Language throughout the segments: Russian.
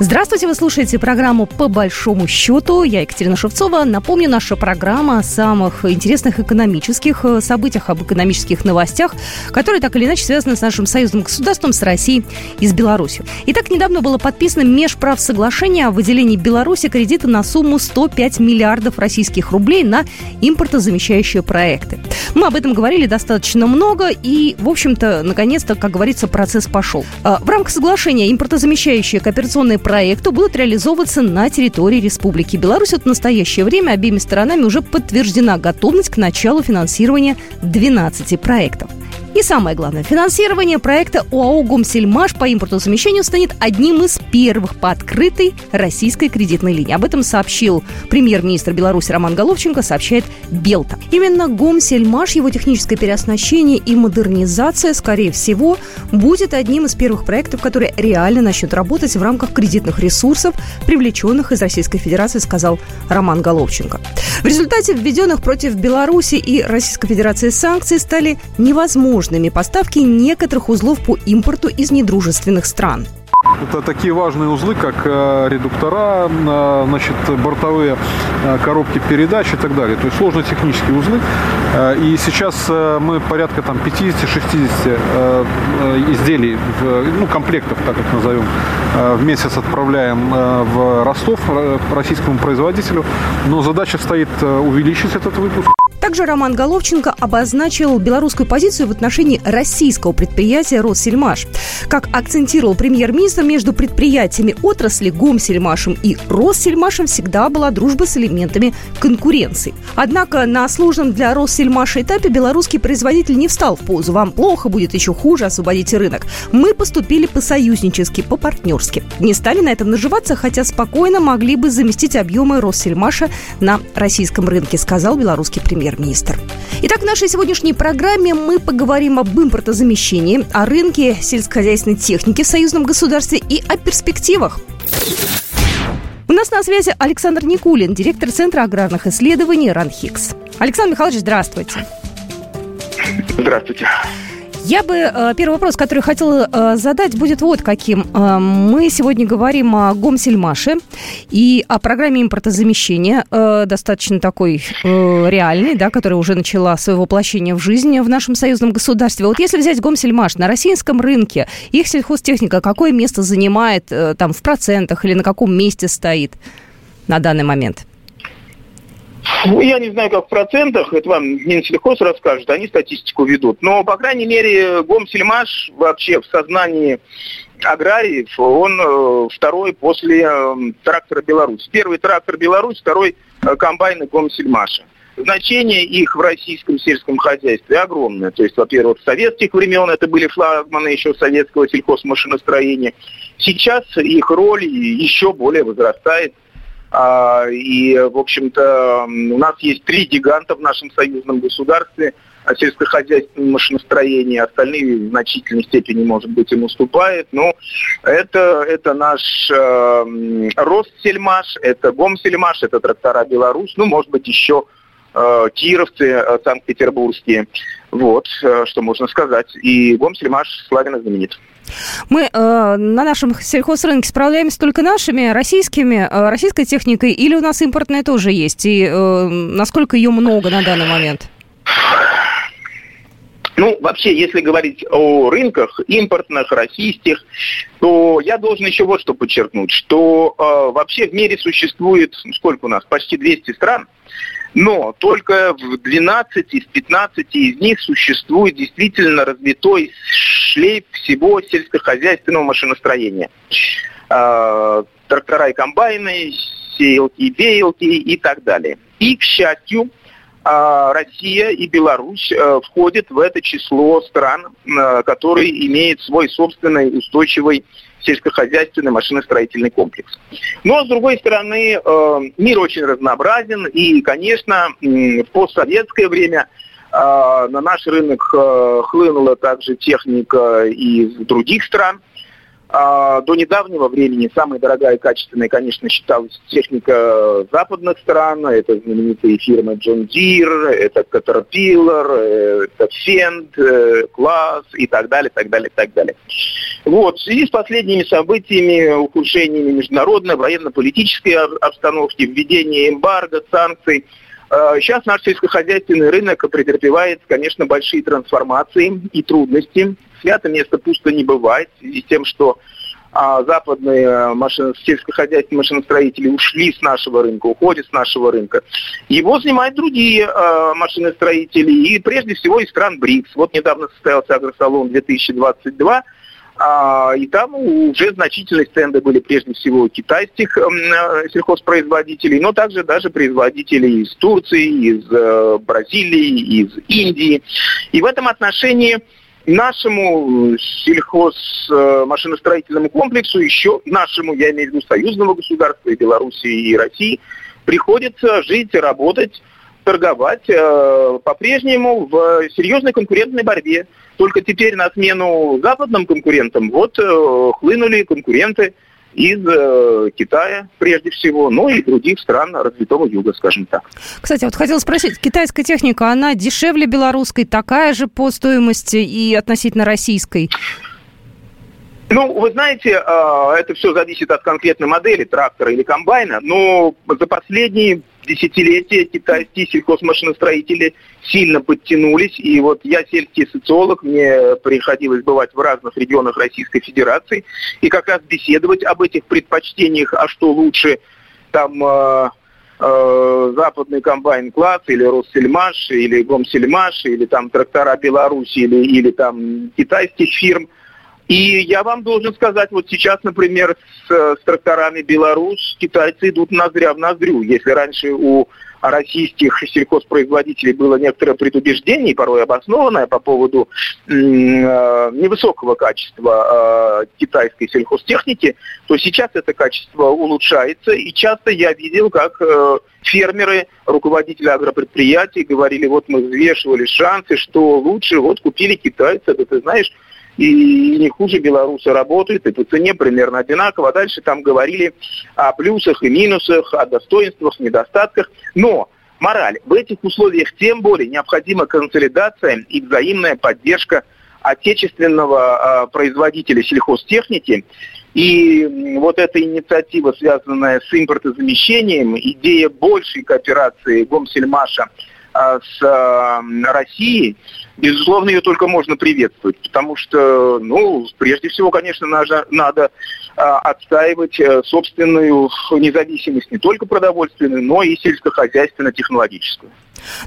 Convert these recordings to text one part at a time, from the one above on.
Здравствуйте, вы слушаете программу «По большому счету». Я Екатерина Шевцова. Напомню, наша программа о самых интересных экономических э, событиях, об экономических новостях, которые так или иначе связаны с нашим союзным государством, с Россией и с Беларусью. Итак, недавно было подписано межправсоглашение о выделении Беларуси кредита на сумму 105 миллиардов российских рублей на импортозамещающие проекты. Мы об этом говорили достаточно много, и, в общем-то, наконец-то, как говорится, процесс пошел. Э, в рамках соглашения импортозамещающие кооперационные проекты проекту будут реализовываться на территории Республики Беларусь. Вот в настоящее время обеими сторонами уже подтверждена готовность к началу финансирования 12 проектов. И самое главное, финансирование проекта ОАО «Гомсельмаш» по импортозамещению станет одним из первых по открытой российской кредитной линии. Об этом сообщил премьер-министр Беларуси Роман Головченко, сообщает Белта. Именно «Гомсельмаш», его техническое переоснащение и модернизация, скорее всего, будет одним из первых проектов, которые реально начнут работать в рамках кредитных ресурсов, привлеченных из Российской Федерации, сказал Роман Головченко. В результате введенных против Беларуси и Российской Федерации санкций стали невозможны возможными поставки некоторых узлов по импорту из недружественных стран. Это такие важные узлы, как э, редуктора, э, значит, бортовые э, коробки передач и так далее. То есть сложные технические узлы. И сейчас мы порядка там 50-60 изделий, ну, комплектов, так как назовем, в месяц отправляем в Ростов российскому производителю. Но задача стоит увеличить этот выпуск. Также Роман Головченко обозначил белорусскую позицию в отношении российского предприятия «Россельмаш». Как акцентировал премьер-министр, между предприятиями отрасли «Гомсельмашем» и «Россельмашем» всегда была дружба с элементами конкуренции. Однако на сложном для «Россельмаша» этапе белорусский производитель не встал в позу «вам плохо, будет еще хуже, освободите рынок». Мы поступили по-союзнически, по-партнерски. Не стали на этом наживаться, хотя спокойно могли бы заместить объемы «Россельмаша» на российском рынке, сказал белорусский премьер премьер-министр. Итак, в нашей сегодняшней программе мы поговорим об импортозамещении, о рынке сельскохозяйственной техники в союзном государстве и о перспективах. У нас на связи Александр Никулин, директор Центра аграрных исследований РАНХИКС. Александр Михайлович, здравствуйте. Здравствуйте. Я бы э, первый вопрос, который хотела э, задать, будет вот каким. Э, мы сегодня говорим о Гомсельмаше и о программе импортозамещения, достаточно такой реальной, да, которая уже начала свое воплощение в жизни в нашем союзном государстве. Вот если взять Гомсельмаш на российском рынке, их сельхозтехника какое место занимает там в процентах или на каком месте стоит на данный момент? Ну, я не знаю, как в процентах, это вам Минсельхоз расскажет, они статистику ведут. Но, по крайней мере, Гомсельмаш вообще в сознании аграриев, он э, второй после э, трактора Беларусь. Первый трактор Беларусь, второй э, комбайн Гомсельмаша. Значение их в российском сельском хозяйстве огромное. То есть, во-первых, с советских времен это были флагманы еще советского сельхозмашиностроения. Сейчас их роль еще более возрастает и, в общем-то, у нас есть три гиганта в нашем союзном государстве сельскохозяйственном машиностроении, остальные в значительной степени, может быть, им уступают. Но это, это наш э, Россельмаш, это Гомсельмаш, это трактора Беларусь, ну, может быть, еще кировцы э, санкт-петербургские. Вот, э, что можно сказать. И Гомсельмаш славен и знаменит. Мы э, на нашем сельхозрынке справляемся только нашими российскими, э, российской техникой, или у нас импортная тоже есть? И э, насколько ее много на данный момент? Ну, вообще, если говорить о рынках импортных, российских, то я должен еще вот что подчеркнуть, что э, вообще в мире существует, сколько у нас, почти 200 стран, но только в 12 из 15 из них существует действительно развитой шлейф всего сельскохозяйственного машиностроения. Э, трактора и комбайны, сеялки, веялки и так далее. И, к счастью, а, Россия и Беларусь э, входят в это число стран, э, которые имеют свой собственный устойчивый сельскохозяйственный машиностроительный комплекс. Но, с другой стороны, э, мир очень разнообразен, и, конечно, в постсоветское время на наш рынок хлынула также техника из других стран – до недавнего времени самой дорогая и качественная, конечно, считалась техника западных стран. Это знаменитые фирмы John Deere, это Caterpillar, это Fend, Class и так далее, так далее, так далее. Вот, в связи с последними событиями, ухудшениями международной военно-политической обстановки, введение эмбарго, санкций, Сейчас наш сельскохозяйственный рынок претерпевает, конечно, большие трансформации и трудности. Свято место пусто не бывает с тем, что а западные машин, сельскохозяйственные машиностроители ушли с нашего рынка, уходят с нашего рынка. Его занимают другие э, машиностроители, и прежде всего из стран БРИКС. Вот недавно состоялся агросалон 2022, а, и там уже значительные стенды были прежде всего китайских э, сельхозпроизводителей, но также даже производителей из Турции, из э, Бразилии, из Индии. И в этом отношении нашему сельхозмашиностроительному комплексу, еще нашему, я имею в виду союзному государству и Белоруссии, и России, приходится жить работать, торговать э, по-прежнему в серьезной конкурентной борьбе. Только теперь на смену западным конкурентам вот э, хлынули конкуренты из э, Китая прежде всего, ну и других стран развитого юга, скажем так. Кстати, вот хотела спросить, китайская техника, она дешевле белорусской, такая же по стоимости и относительно российской? Ну, вы знаете, э, это все зависит от конкретной модели трактора или комбайна, но за последние десятилетия китайские сельхозмашиностроители сильно подтянулись. И вот я сельский социолог, мне приходилось бывать в разных регионах Российской Федерации и как раз беседовать об этих предпочтениях, а что лучше там э, э, западный комбайн класс или Россельмаш, или Гомсельмаш, или там трактора Беларуси, или, или там китайских фирм – и я вам должен сказать, вот сейчас, например, с, с тракторами Беларусь китайцы идут ноздря в ноздрю. Если раньше у российских сельхозпроизводителей было некоторое предубеждение, порой обоснованное по поводу э, невысокого качества э, китайской сельхозтехники, то сейчас это качество улучшается. И часто я видел, как э, фермеры, руководители агропредприятий говорили, вот мы взвешивали шансы, что лучше, вот купили китайца, да ты знаешь, и не хуже белорусы работают, и по цене примерно одинаково. А дальше там говорили о плюсах и минусах, о достоинствах, недостатках. Но мораль. В этих условиях тем более необходима консолидация и взаимная поддержка отечественного э, производителя сельхозтехники. И вот эта инициатива, связанная с импортозамещением, идея большей кооперации Гомсельмаша – с а, Россией, безусловно, ее только можно приветствовать, потому что, ну, прежде всего, конечно, надо, надо отстаивать э, собственную независимость не только продовольственную, но и сельскохозяйственно-технологическую.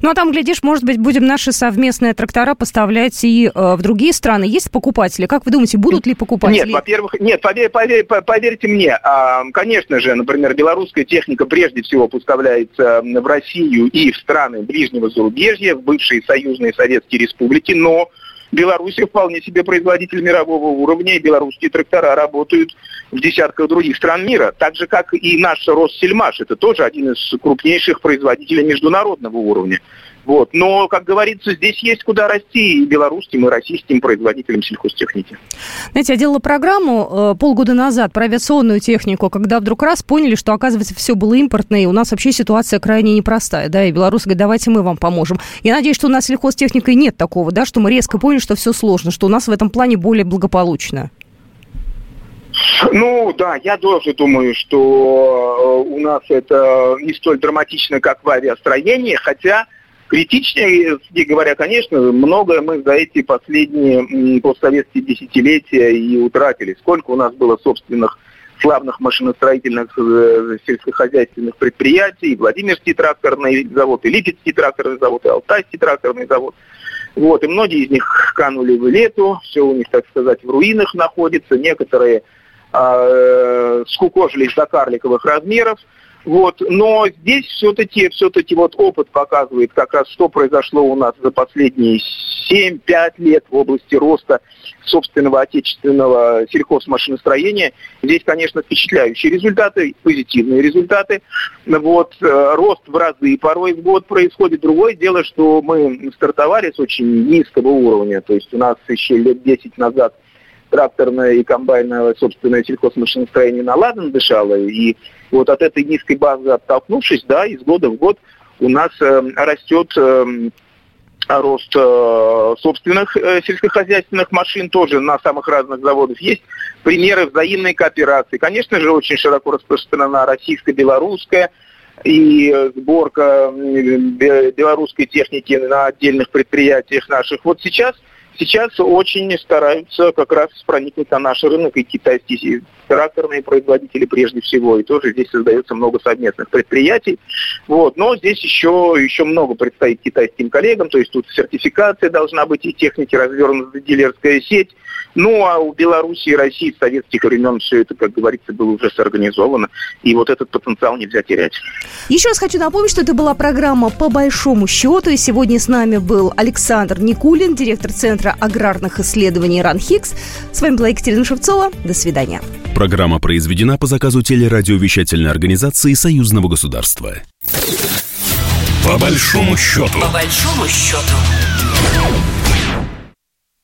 Ну, а там, глядишь, может быть, будем наши совместные трактора поставлять и э, в другие страны. Есть покупатели? Как вы думаете, будут ли покупатели? Нет, во-первых, нет, поверь, поверь, поверьте мне, а, конечно же, например, белорусская техника прежде всего поставляется в Россию и в страны ближнего зарубежья, в бывшие союзные советские республики, но Беларусь вполне себе производитель мирового уровня, и белорусские трактора работают в десятках других стран мира. Так же, как и наш Россельмаш. Это тоже один из крупнейших производителей международного уровня. Вот. Но, как говорится, здесь есть куда расти и белорусским, и российским производителям сельхозтехники. Знаете, я делала программу э, полгода назад про авиационную технику, когда вдруг раз поняли, что, оказывается, все было импортное, и у нас вообще ситуация крайне непростая, да, и белорусы говорят, давайте мы вам поможем. Я надеюсь, что у нас сельхозтехникой нет такого, да, что мы резко поняли, что все сложно, что у нас в этом плане более благополучно. Ну да, я тоже думаю, что э, у нас это не столь драматично, как в авиастроении, хотя Критичнее, говоря, конечно, многое мы за эти последние постсоветские десятилетия и утратили. Сколько у нас было собственных славных машиностроительных э, сельскохозяйственных предприятий, и Владимирский тракторный завод, и Липецкий тракторный завод, и Алтайский тракторный завод. Вот, и многие из них канули в лету, все у них, так сказать, в руинах находится, некоторые э, скукожились до карликовых размеров, вот. Но здесь все-таки все-таки вот опыт показывает как раз, что произошло у нас за последние 7-5 лет в области роста собственного отечественного сельхозмашиностроения. Здесь, конечно, впечатляющие результаты, позитивные результаты. Вот. Э, рост в разы порой в год происходит. Другое дело, что мы стартовали с очень низкого уровня. То есть у нас еще лет 10 назад тракторное и комбайное собственное сельхозмашиностроение наладан дышало. И вот от этой низкой базы оттолкнувшись, да, из года в год у нас э, растет э, рост э, собственных э, сельскохозяйственных машин тоже на самых разных заводах. Есть примеры взаимной кооперации. Конечно же, очень широко распространена российско-белорусская и сборка белорусской техники на отдельных предприятиях наших. Вот сейчас Сейчас очень стараются как раз проникнуть на наш рынок и китайские тракторные производители прежде всего. И тоже здесь создается много совместных предприятий. Вот. Но здесь еще, еще много предстоит китайским коллегам. То есть тут сертификация должна быть и техники, развернута дилерская сеть. Ну, а у Беларуси и России с советских времен все это, как говорится, было уже сорганизовано. И вот этот потенциал нельзя терять. Еще раз хочу напомнить, что это была программа «По большому счету». И сегодня с нами был Александр Никулин, директор Центра аграрных исследований РАНХИКС. С вами была Екатерина Шевцова. До свидания. Программа произведена по заказу телерадиовещательной организации Союзного государства. По большому счету. По большому счету.